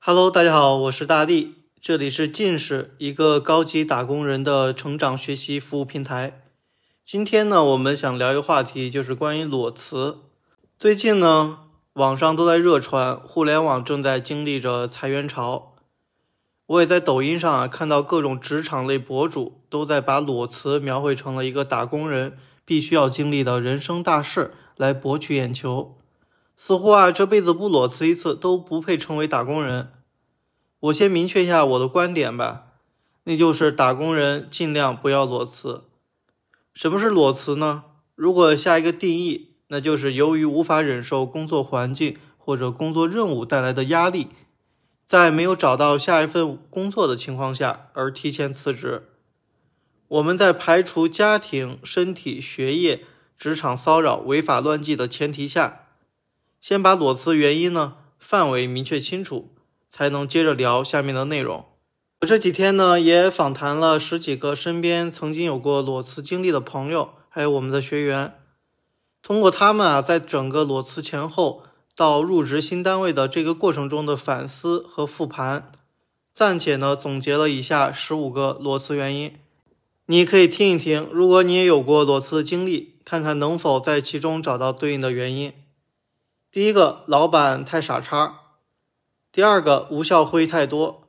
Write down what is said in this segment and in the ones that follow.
Hello，大家好，我是大地，这里是近视，一个高级打工人的成长学习服务平台。今天呢，我们想聊一个话题，就是关于裸辞。最近呢，网上都在热传，互联网正在经历着裁员潮。我也在抖音上啊看到各种职场类博主都在把裸辞描绘成了一个打工人必须要经历的人生大事，来博取眼球。似乎啊这辈子不裸辞一次都不配称为打工人。我先明确一下我的观点吧，那就是打工人尽量不要裸辞。什么是裸辞呢？如果下一个定义，那就是由于无法忍受工作环境或者工作任务带来的压力。在没有找到下一份工作的情况下而提前辞职，我们在排除家庭、身体、学业、职场骚扰、违法乱纪的前提下，先把裸辞原因呢范围明确清楚，才能接着聊下面的内容。我这几天呢也访谈了十几个身边曾经有过裸辞经历的朋友，还有我们的学员，通过他们啊在整个裸辞前后。到入职新单位的这个过程中的反思和复盘，暂且呢总结了以下十五个裸辞原因，你可以听一听。如果你也有过裸辞的经历，看看能否在其中找到对应的原因。第一个，老板太傻叉；第二个，无效会议太多；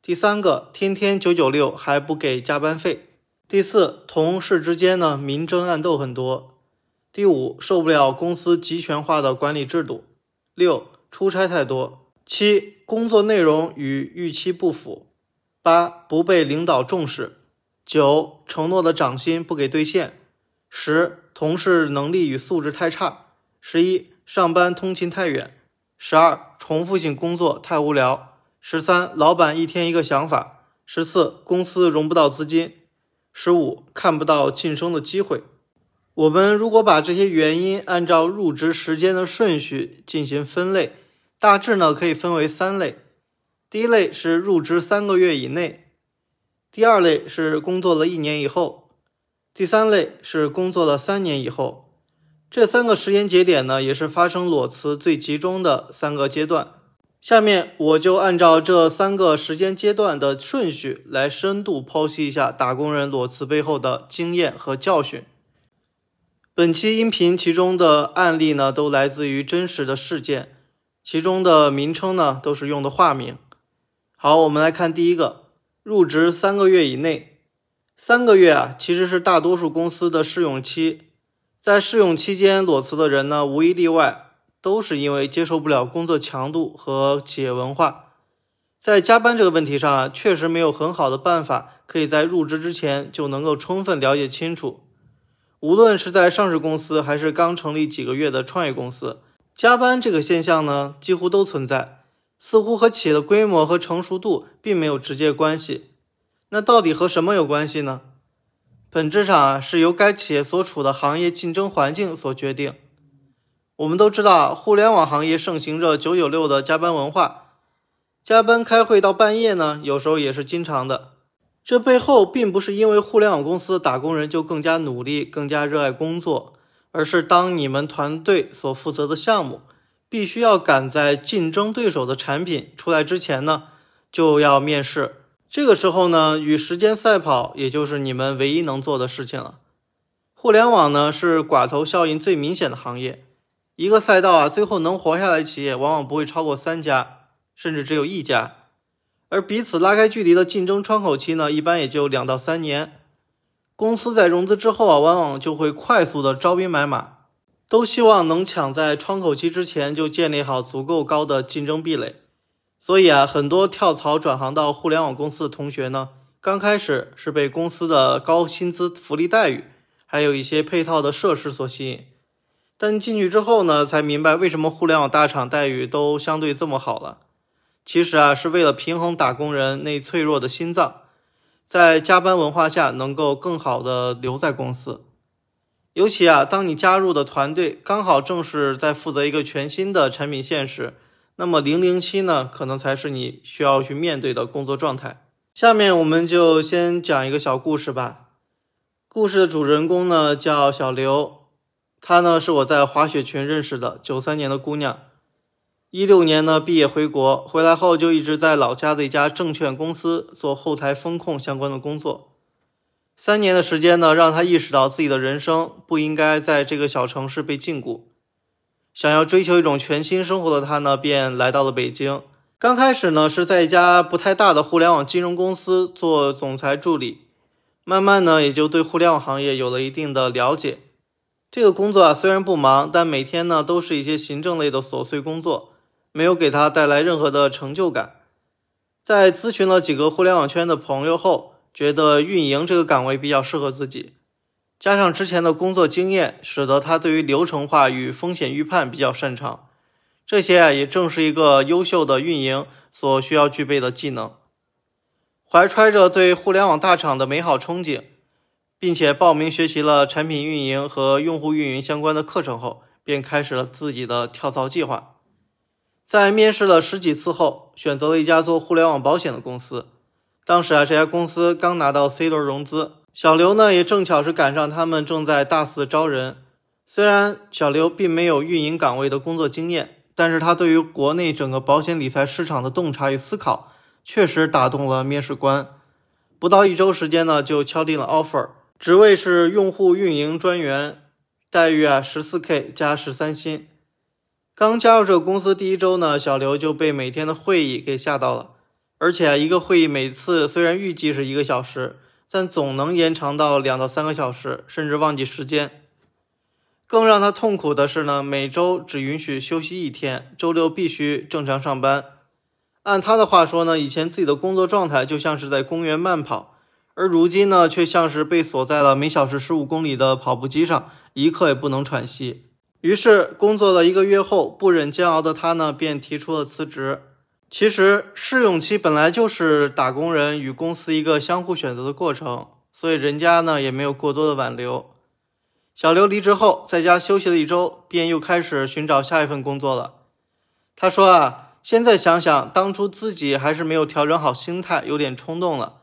第三个，天天九九六还不给加班费；第四，同事之间呢明争暗斗很多；第五，受不了公司集权化的管理制度。六出差太多，七工作内容与预期不符，八不被领导重视，九承诺的涨薪不给兑现，十同事能力与素质太差，十一上班通勤太远，十二重复性工作太无聊，十三老板一天一个想法，十四公司融不到资金，十五看不到晋升的机会。我们如果把这些原因按照入职时间的顺序进行分类，大致呢可以分为三类。第一类是入职三个月以内，第二类是工作了一年以后，第三类是工作了三年以后。这三个时间节点呢，也是发生裸辞最集中的三个阶段。下面我就按照这三个时间阶段的顺序来深度剖析一下打工人裸辞背后的经验和教训。本期音频其中的案例呢，都来自于真实的事件，其中的名称呢都是用的化名。好，我们来看第一个，入职三个月以内，三个月啊，其实是大多数公司的试用期。在试用期间裸辞的人呢，无一例外都是因为接受不了工作强度和企业文化。在加班这个问题上啊，确实没有很好的办法可以在入职之前就能够充分了解清楚。无论是在上市公司，还是刚成立几个月的创业公司，加班这个现象呢，几乎都存在，似乎和企业的规模和成熟度并没有直接关系。那到底和什么有关系呢？本质上啊，是由该企业所处的行业竞争环境所决定。我们都知道，互联网行业盛行着九九六的加班文化，加班开会到半夜呢，有时候也是经常的。这背后并不是因为互联网公司打工人就更加努力、更加热爱工作，而是当你们团队所负责的项目必须要赶在竞争对手的产品出来之前呢，就要面试。这个时候呢，与时间赛跑，也就是你们唯一能做的事情了。互联网呢是寡头效应最明显的行业，一个赛道啊，最后能活下来企业往往不会超过三家，甚至只有一家。而彼此拉开距离的竞争窗口期呢，一般也就两到三年。公司在融资之后啊，往往就会快速的招兵买马，都希望能抢在窗口期之前就建立好足够高的竞争壁垒。所以啊，很多跳槽转行到互联网公司的同学呢，刚开始是被公司的高薪资、福利待遇，还有一些配套的设施所吸引。但进去之后呢，才明白为什么互联网大厂待遇都相对这么好了。其实啊，是为了平衡打工人那脆弱的心脏，在加班文化下能够更好的留在公司。尤其啊，当你加入的团队刚好正是在负责一个全新的产品线时，那么零零七呢，可能才是你需要去面对的工作状态。下面我们就先讲一个小故事吧。故事的主人公呢叫小刘，她呢是我在滑雪群认识的九三年的姑娘。一六年呢，毕业回国，回来后就一直在老家的一家证券公司做后台风控相关的工作。三年的时间呢，让他意识到自己的人生不应该在这个小城市被禁锢。想要追求一种全新生活的他呢，便来到了北京。刚开始呢，是在一家不太大的互联网金融公司做总裁助理，慢慢呢，也就对互联网行业有了一定的了解。这个工作啊，虽然不忙，但每天呢，都是一些行政类的琐碎工作，没有给他带来任何的成就感。在咨询了几个互联网圈的朋友后，觉得运营这个岗位比较适合自己，加上之前的工作经验，使得他对于流程化与风险预判比较擅长。这些啊，也正是一个优秀的运营所需要具备的技能。怀揣着对互联网大厂的美好憧憬，并且报名学习了产品运营和用户运营相关的课程后，便开始了自己的跳槽计划。在面试了十几次后，选择了一家做互联网保险的公司。当时啊，这家公司刚拿到 C 轮融资，小刘呢也正巧是赶上他们正在大肆招人。虽然小刘并没有运营岗位的工作经验，但是他对于国内整个保险理财市场的洞察与思考，确实打动了面试官。不到一周时间呢，就敲定了 offer，职位是用户运营专员，待遇啊十四 K 加十三薪。刚加入这个公司第一周呢，小刘就被每天的会议给吓到了。而且一个会议每次虽然预计是一个小时，但总能延长到两到三个小时，甚至忘记时间。更让他痛苦的是呢，每周只允许休息一天，周六必须正常上班。按他的话说呢，以前自己的工作状态就像是在公园慢跑，而如今呢，却像是被锁在了每小时十五公里的跑步机上，一刻也不能喘息。于是，工作了一个月后，不忍煎熬的他呢，便提出了辞职。其实试用期本来就是打工人与公司一个相互选择的过程，所以人家呢也没有过多的挽留。小刘离职后，在家休息了一周，便又开始寻找下一份工作了。他说啊，现在想想，当初自己还是没有调整好心态，有点冲动了，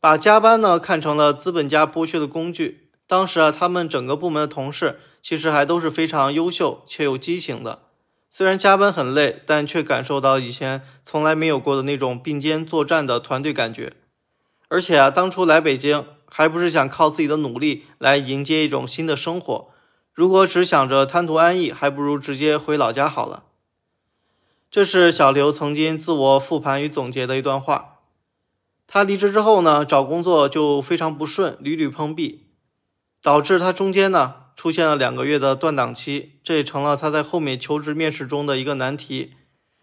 把加班呢看成了资本家剥削的工具。当时啊，他们整个部门的同事其实还都是非常优秀且有激情的。虽然加班很累，但却感受到以前从来没有过的那种并肩作战的团队感觉。而且啊，当初来北京还不是想靠自己的努力来迎接一种新的生活。如果只想着贪图安逸，还不如直接回老家好了。这是小刘曾经自我复盘与总结的一段话。他离职之后呢，找工作就非常不顺，屡屡碰壁，导致他中间呢。出现了两个月的断档期，这也成了他在后面求职面试中的一个难题。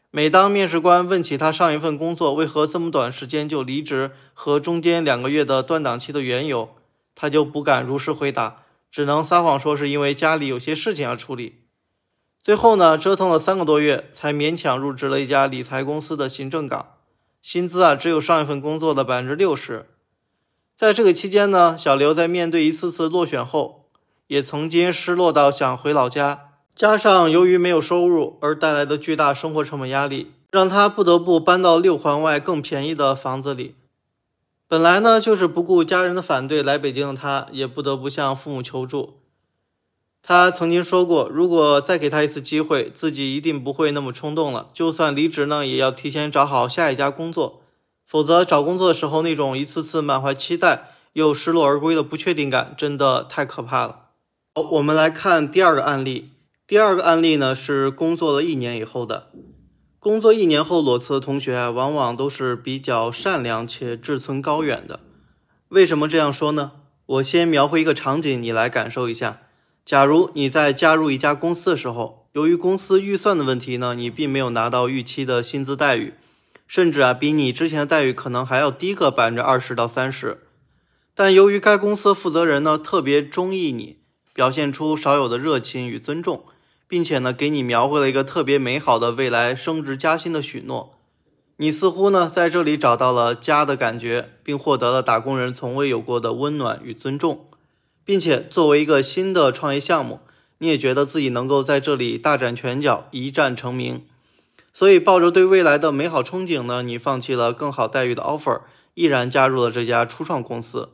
每当面试官问起他上一份工作为何这么短时间就离职和中间两个月的断档期的缘由，他就不敢如实回答，只能撒谎说是因为家里有些事情要处理。最后呢，折腾了三个多月，才勉强入职了一家理财公司的行政岗，薪资啊只有上一份工作的百分之六十。在这个期间呢，小刘在面对一次次落选后。也曾经失落到想回老家，加上由于没有收入而带来的巨大生活成本压力，让他不得不搬到六环外更便宜的房子里。本来呢就是不顾家人的反对来北京的他，也不得不向父母求助。他曾经说过，如果再给他一次机会，自己一定不会那么冲动了。就算离职呢，也要提前找好下一家工作，否则找工作的时候那种一次次满怀期待又失落而归的不确定感，真的太可怕了。好，我们来看第二个案例。第二个案例呢是工作了一年以后的。工作一年后裸辞的同学啊，往往都是比较善良且志存高远的。为什么这样说呢？我先描绘一个场景，你来感受一下。假如你在加入一家公司的时候，由于公司预算的问题呢，你并没有拿到预期的薪资待遇，甚至啊，比你之前的待遇可能还要低个百分之二十到三十。但由于该公司负责人呢特别中意你。表现出少有的热情与尊重，并且呢，给你描绘了一个特别美好的未来升职加薪的许诺。你似乎呢，在这里找到了家的感觉，并获得了打工人从未有过的温暖与尊重，并且作为一个新的创业项目，你也觉得自己能够在这里大展拳脚，一战成名。所以，抱着对未来的美好憧憬呢，你放弃了更好待遇的 offer，毅然加入了这家初创公司。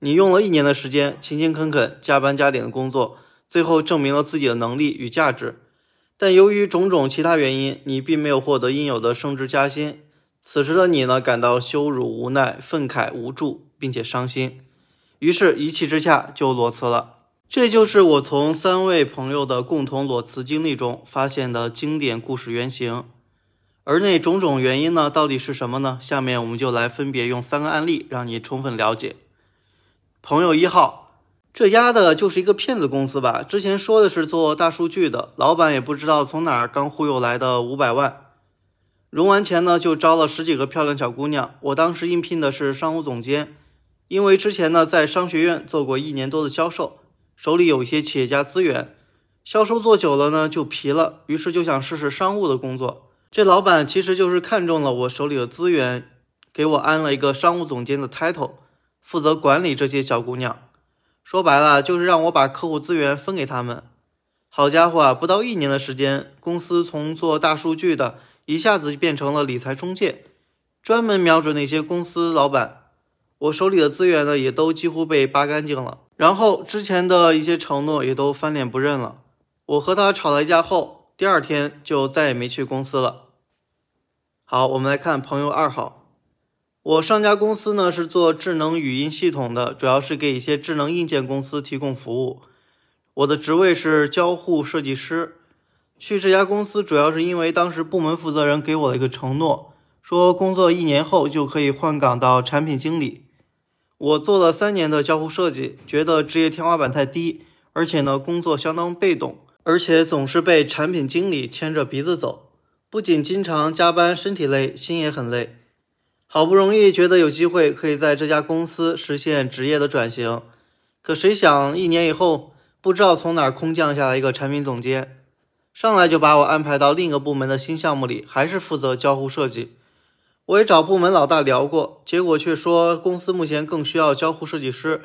你用了一年的时间，勤勤恳恳、加班加点的工作，最后证明了自己的能力与价值。但由于种种其他原因，你并没有获得应有的升职加薪。此时的你呢，感到羞辱、无奈、愤慨、无助，并且伤心，于是，一气之下就裸辞了。这就是我从三位朋友的共同裸辞经历中发现的经典故事原型。而那种种原因呢，到底是什么呢？下面我们就来分别用三个案例让你充分了解。朋友一号，这丫的就是一个骗子公司吧？之前说的是做大数据的，老板也不知道从哪儿刚忽悠来的五百万。融完钱呢，就招了十几个漂亮小姑娘。我当时应聘的是商务总监，因为之前呢在商学院做过一年多的销售，手里有一些企业家资源。销售做久了呢就疲了，于是就想试试商务的工作。这老板其实就是看中了我手里的资源，给我安了一个商务总监的 title，负责管理这些小姑娘。说白了就是让我把客户资源分给他们。好家伙啊，不到一年的时间，公司从做大数据的。一下子就变成了理财中介，专门瞄准那些公司老板。我手里的资源呢，也都几乎被扒干净了。然后之前的一些承诺也都翻脸不认了。我和他吵了一架后，第二天就再也没去公司了。好，我们来看朋友二号。我上家公司呢是做智能语音系统的，主要是给一些智能硬件公司提供服务。我的职位是交互设计师。去这家公司主要是因为当时部门负责人给我了一个承诺，说工作一年后就可以换岗到产品经理。我做了三年的交互设计，觉得职业天花板太低，而且呢工作相当被动，而且总是被产品经理牵着鼻子走，不仅经常加班，身体累，心也很累。好不容易觉得有机会可以在这家公司实现职业的转型，可谁想一年以后，不知道从哪空降下来一个产品总监。上来就把我安排到另一个部门的新项目里，还是负责交互设计。我也找部门老大聊过，结果却说公司目前更需要交互设计师，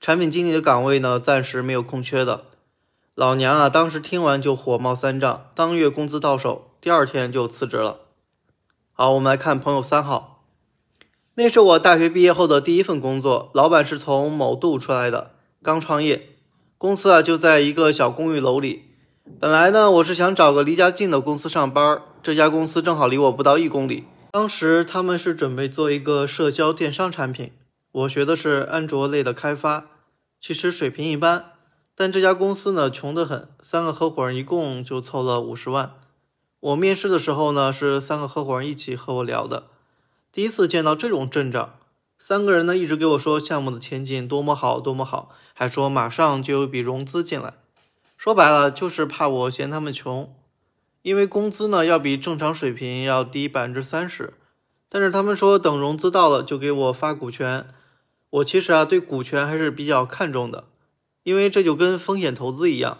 产品经理的岗位呢暂时没有空缺的。老娘啊，当时听完就火冒三丈，当月工资到手，第二天就辞职了。好，我们来看朋友三号，那是我大学毕业后的第一份工作，老板是从某度出来的，刚创业，公司啊就在一个小公寓楼里。本来呢，我是想找个离家近的公司上班，这家公司正好离我不到一公里。当时他们是准备做一个社交电商产品，我学的是安卓类的开发，其实水平一般。但这家公司呢，穷得很，三个合伙人一共就凑了五十万。我面试的时候呢，是三个合伙人一起和我聊的，第一次见到这种阵仗。三个人呢，一直给我说项目的前景多么好，多么好，还说马上就有笔融资进来。说白了就是怕我嫌他们穷，因为工资呢要比正常水平要低百分之三十，但是他们说等融资到了就给我发股权。我其实啊对股权还是比较看重的，因为这就跟风险投资一样，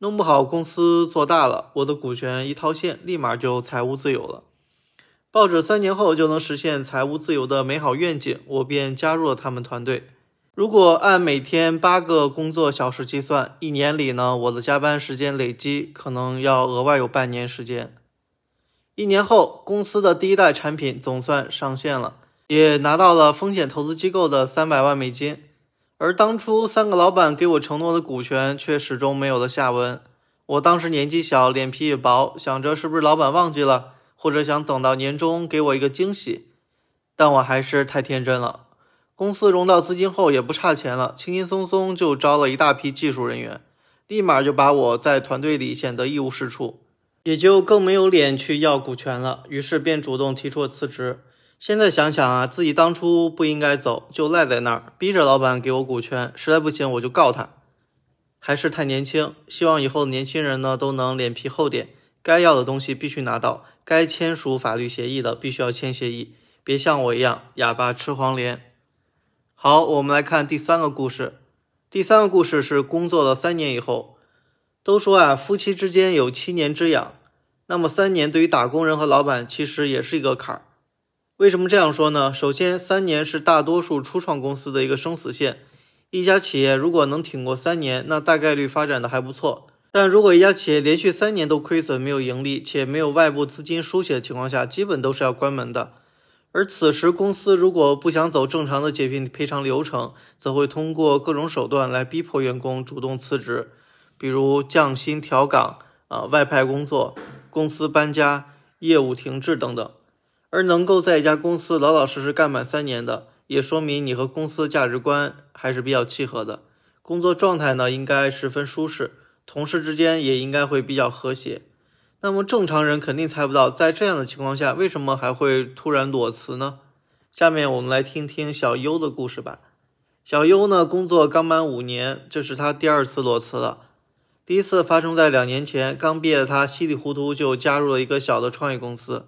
弄不好公司做大了，我的股权一套现，立马就财务自由了。抱着三年后就能实现财务自由的美好愿景，我便加入了他们团队。如果按每天八个工作小时计算，一年里呢，我的加班时间累积可能要额外有半年时间。一年后，公司的第一代产品总算上线了，也拿到了风险投资机构的三百万美金。而当初三个老板给我承诺的股权却始终没有了下文。我当时年纪小，脸皮也薄，想着是不是老板忘记了，或者想等到年终给我一个惊喜。但我还是太天真了。公司融到资金后也不差钱了，轻轻松松就招了一大批技术人员，立马就把我在团队里显得一无是处，也就更没有脸去要股权了。于是便主动提出了辞职。现在想想啊，自己当初不应该走，就赖在那儿，逼着老板给我股权，实在不行我就告他。还是太年轻，希望以后年轻人呢都能脸皮厚点，该要的东西必须拿到，该签署法律协议的必须要签协议，别像我一样哑巴吃黄连。好，我们来看第三个故事。第三个故事是工作了三年以后，都说啊，夫妻之间有七年之痒。那么三年对于打工人和老板其实也是一个坎儿。为什么这样说呢？首先，三年是大多数初创公司的一个生死线。一家企业如果能挺过三年，那大概率发展的还不错。但如果一家企业连续三年都亏损、没有盈利，且没有外部资金输血的情况下，基本都是要关门的。而此时，公司如果不想走正常的解聘赔偿流程，则会通过各种手段来逼迫员工主动辞职，比如降薪、调岗、啊外派工作、公司搬家、业务停滞等等。而能够在一家公司老老实实干满三年的，也说明你和公司的价值观还是比较契合的，工作状态呢应该十分舒适，同事之间也应该会比较和谐。那么正常人肯定猜不到，在这样的情况下，为什么还会突然裸辞呢？下面我们来听听小优的故事吧。小优呢，工作刚满五年，这是他第二次裸辞了。第一次发生在两年前，刚毕业的他稀里糊涂就加入了一个小的创业公司。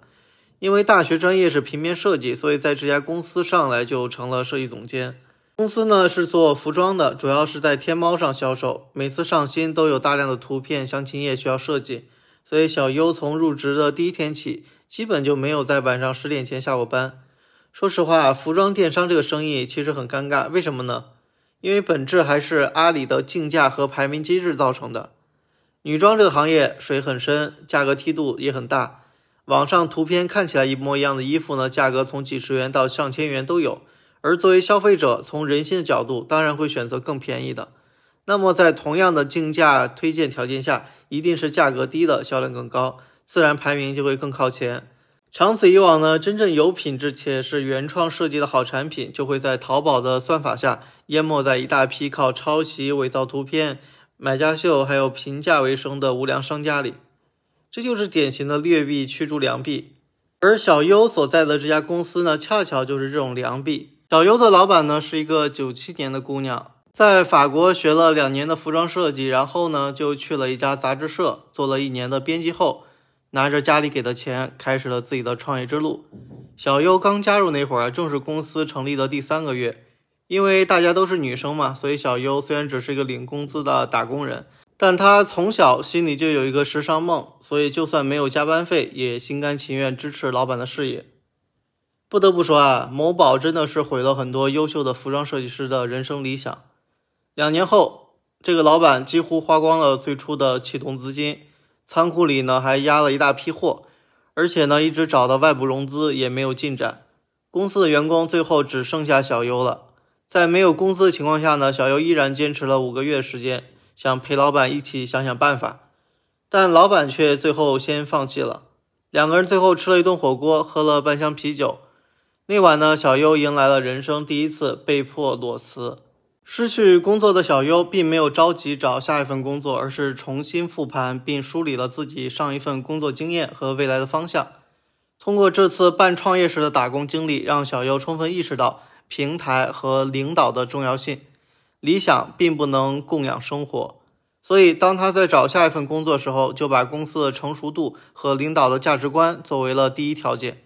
因为大学专业是平面设计，所以在这家公司上来就成了设计总监。公司呢是做服装的，主要是在天猫上销售。每次上新都有大量的图片、详情页需要设计，所以小优从入职的第一天起，基本就没有在晚上十点前下过班。说实话，服装电商这个生意其实很尴尬，为什么呢？因为本质还是阿里的竞价和排名机制造成的。女装这个行业水很深，价格梯度也很大。网上图片看起来一模一样的衣服呢，价格从几十元到上千元都有。而作为消费者，从人性的角度，当然会选择更便宜的。那么在同样的竞价推荐条件下，一定是价格低的销量更高，自然排名就会更靠前。长此以往呢，真正有品质且是原创设计的好产品，就会在淘宝的算法下淹没在一大批靠抄袭、伪造图片、买家秀还有评价为生的无良商家里。这就是典型的劣币驱逐良币。而小优所在的这家公司呢，恰巧就是这种良币。小优的老板呢，是一个九七年的姑娘，在法国学了两年的服装设计，然后呢，就去了一家杂志社做了一年的编辑后。拿着家里给的钱，开始了自己的创业之路。小优刚加入那会儿，正是公司成立的第三个月。因为大家都是女生嘛，所以小优虽然只是一个领工资的打工人，但她从小心里就有一个时尚梦，所以就算没有加班费，也心甘情愿支持老板的事业。不得不说啊，某宝真的是毁了很多优秀的服装设计师的人生理想。两年后，这个老板几乎花光了最初的启动资金。仓库里呢还压了一大批货，而且呢一直找到外部融资也没有进展。公司的员工最后只剩下小优了。在没有工资的情况下呢，小优依然坚持了五个月时间，想陪老板一起想想办法。但老板却最后先放弃了。两个人最后吃了一顿火锅，喝了半箱啤酒。那晚呢，小优迎来了人生第一次被迫裸辞。失去工作的小优并没有着急找下一份工作，而是重新复盘并梳理了自己上一份工作经验和未来的方向。通过这次半创业时的打工经历，让小优充分意识到平台和领导的重要性。理想并不能供养生活，所以当他在找下一份工作时候，就把公司的成熟度和领导的价值观作为了第一条件。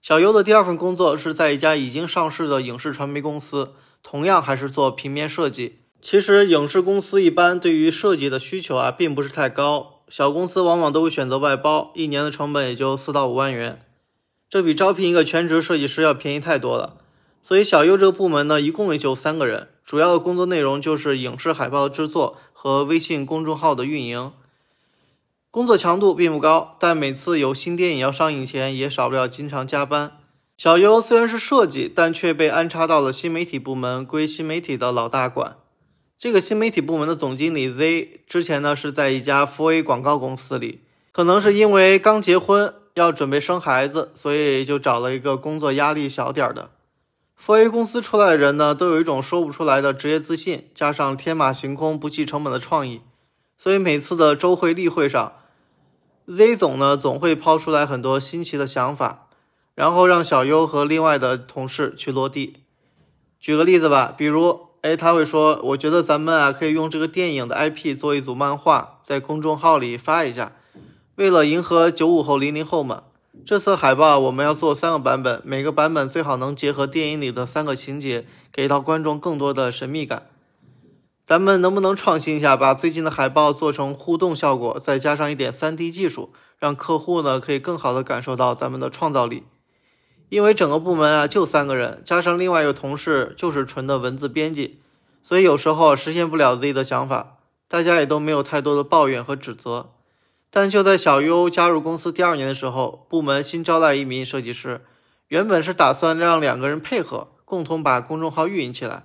小优的第二份工作是在一家已经上市的影视传媒公司。同样还是做平面设计。其实影视公司一般对于设计的需求啊，并不是太高。小公司往往都会选择外包，一年的成本也就四到五万元，这比招聘一个全职设计师要便宜太多了。所以小优这个部门呢，一共也就三个人，主要的工作内容就是影视海报的制作和微信公众号的运营。工作强度并不高，但每次有新电影要上映前，也少不了经常加班。小优虽然是设计，但却被安插到了新媒体部门，归新媒体的老大管。这个新媒体部门的总经理 Z 之前呢是在一家 4A 广告公司里，可能是因为刚结婚要准备生孩子，所以就找了一个工作压力小点的。4A 公司出来的人呢，都有一种说不出来的职业自信，加上天马行空、不计成本的创意，所以每次的周会例会上，Z 总呢总会抛出来很多新奇的想法。然后让小优和另外的同事去落地。举个例子吧，比如，哎，他会说：“我觉得咱们啊，可以用这个电影的 IP 做一组漫画，在公众号里发一下。为了迎合九五后、零零后嘛，这次海报我们要做三个版本，每个版本最好能结合电影里的三个情节，给到观众更多的神秘感。咱们能不能创新一下，把最近的海报做成互动效果，再加上一点 3D 技术，让客户呢可以更好的感受到咱们的创造力？”因为整个部门啊就三个人，加上另外一个同事就是纯的文字编辑，所以有时候实现不了自己的想法，大家也都没有太多的抱怨和指责。但就在小优加入公司第二年的时候，部门新招来一名设计师，原本是打算让两个人配合，共同把公众号运营起来。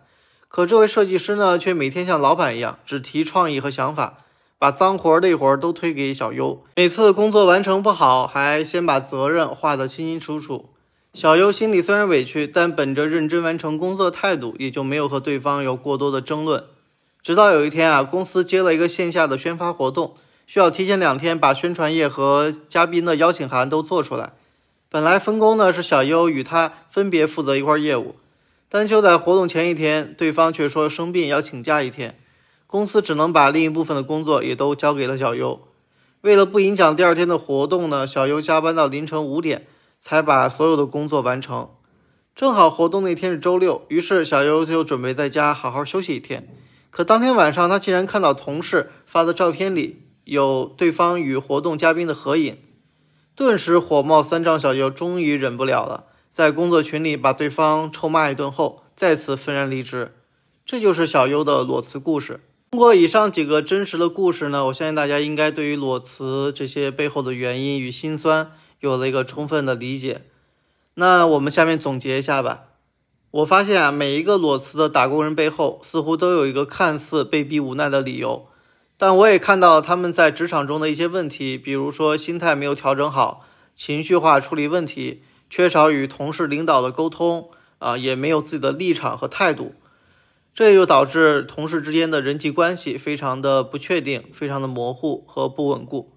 可这位设计师呢，却每天像老板一样，只提创意和想法，把脏活累活都推给小优，每次工作完成不好，还先把责任划得清清楚楚。小优心里虽然委屈，但本着认真完成工作的态度，也就没有和对方有过多的争论。直到有一天啊，公司接了一个线下的宣发活动，需要提前两天把宣传页和嘉宾的邀请函都做出来。本来分工呢是小优与他分别负责一块业务，但就在活动前一天，对方却说生病要请假一天。公司只能把另一部分的工作也都交给了小优。为了不影响第二天的活动呢，小优加班到凌晨五点才把所有的工作完成。正好活动那天是周六，于是小优就准备在家好好休息一天。可当天晚上，他竟然看到同事发的照片里有对方与活动嘉宾的合影，顿时火冒三丈。小优终于忍不了了，在工作群里把对方臭骂一顿后，再次愤然离职。这就是小优的裸辞故事。通过以上几个真实的故事呢，我相信大家应该对于裸辞这些背后的原因与心酸有了一个充分的理解。那我们下面总结一下吧。我发现啊，每一个裸辞的打工人背后似乎都有一个看似被逼无奈的理由，但我也看到他们在职场中的一些问题，比如说心态没有调整好，情绪化处理问题，缺少与同事领导的沟通啊，也没有自己的立场和态度。这就导致同事之间的人际关系非常的不确定，非常的模糊和不稳固。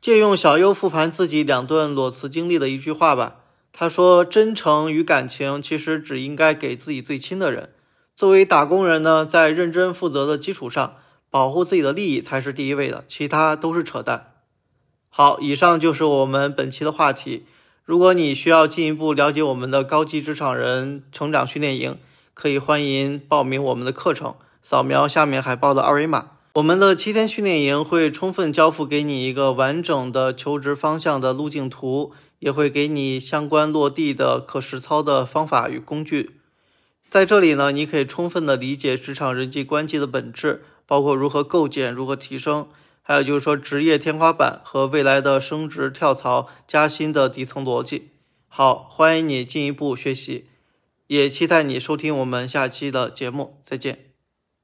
借用小优复盘自己两段裸辞经历的一句话吧，他说：“真诚与感情其实只应该给自己最亲的人。作为打工人呢，在认真负责的基础上，保护自己的利益才是第一位的，其他都是扯淡。”好，以上就是我们本期的话题。如果你需要进一步了解我们的高级职场人成长训练营，可以欢迎报名我们的课程，扫描下面海报的二维码。我们的七天训练营会充分交付给你一个完整的求职方向的路径图，也会给你相关落地的可实操的方法与工具。在这里呢，你可以充分的理解职场人际关系的本质，包括如何构建、如何提升，还有就是说职业天花板和未来的升职、跳槽、加薪的底层逻辑。好，欢迎你进一步学习。也期待你收听我们下期的节目，再见。